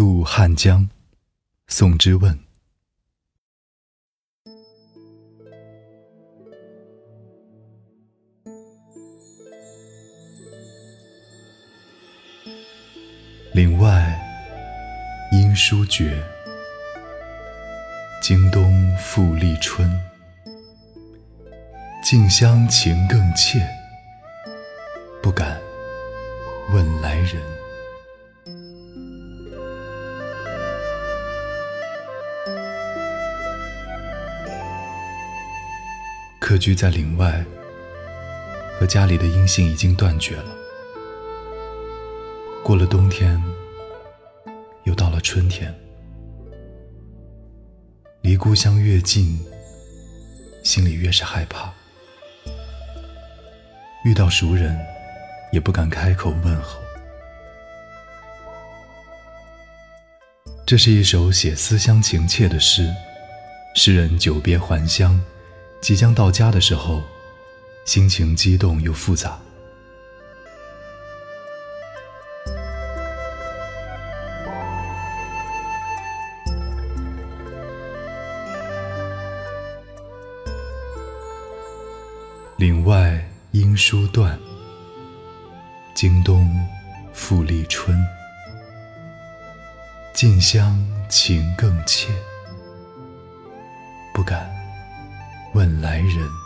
渡汉江，宋之问。岭外音书绝，经冬复历春。近乡情更怯，不敢问来人。客居在岭外，和家里的音信已经断绝了。过了冬天，又到了春天，离故乡越近，心里越是害怕。遇到熟人，也不敢开口问候。这是一首写思乡情切的诗，诗人久别还乡，即将到家的时候，心情激动又复杂。岭外音书断，经冬复历春。近乡情更怯，不敢问来人。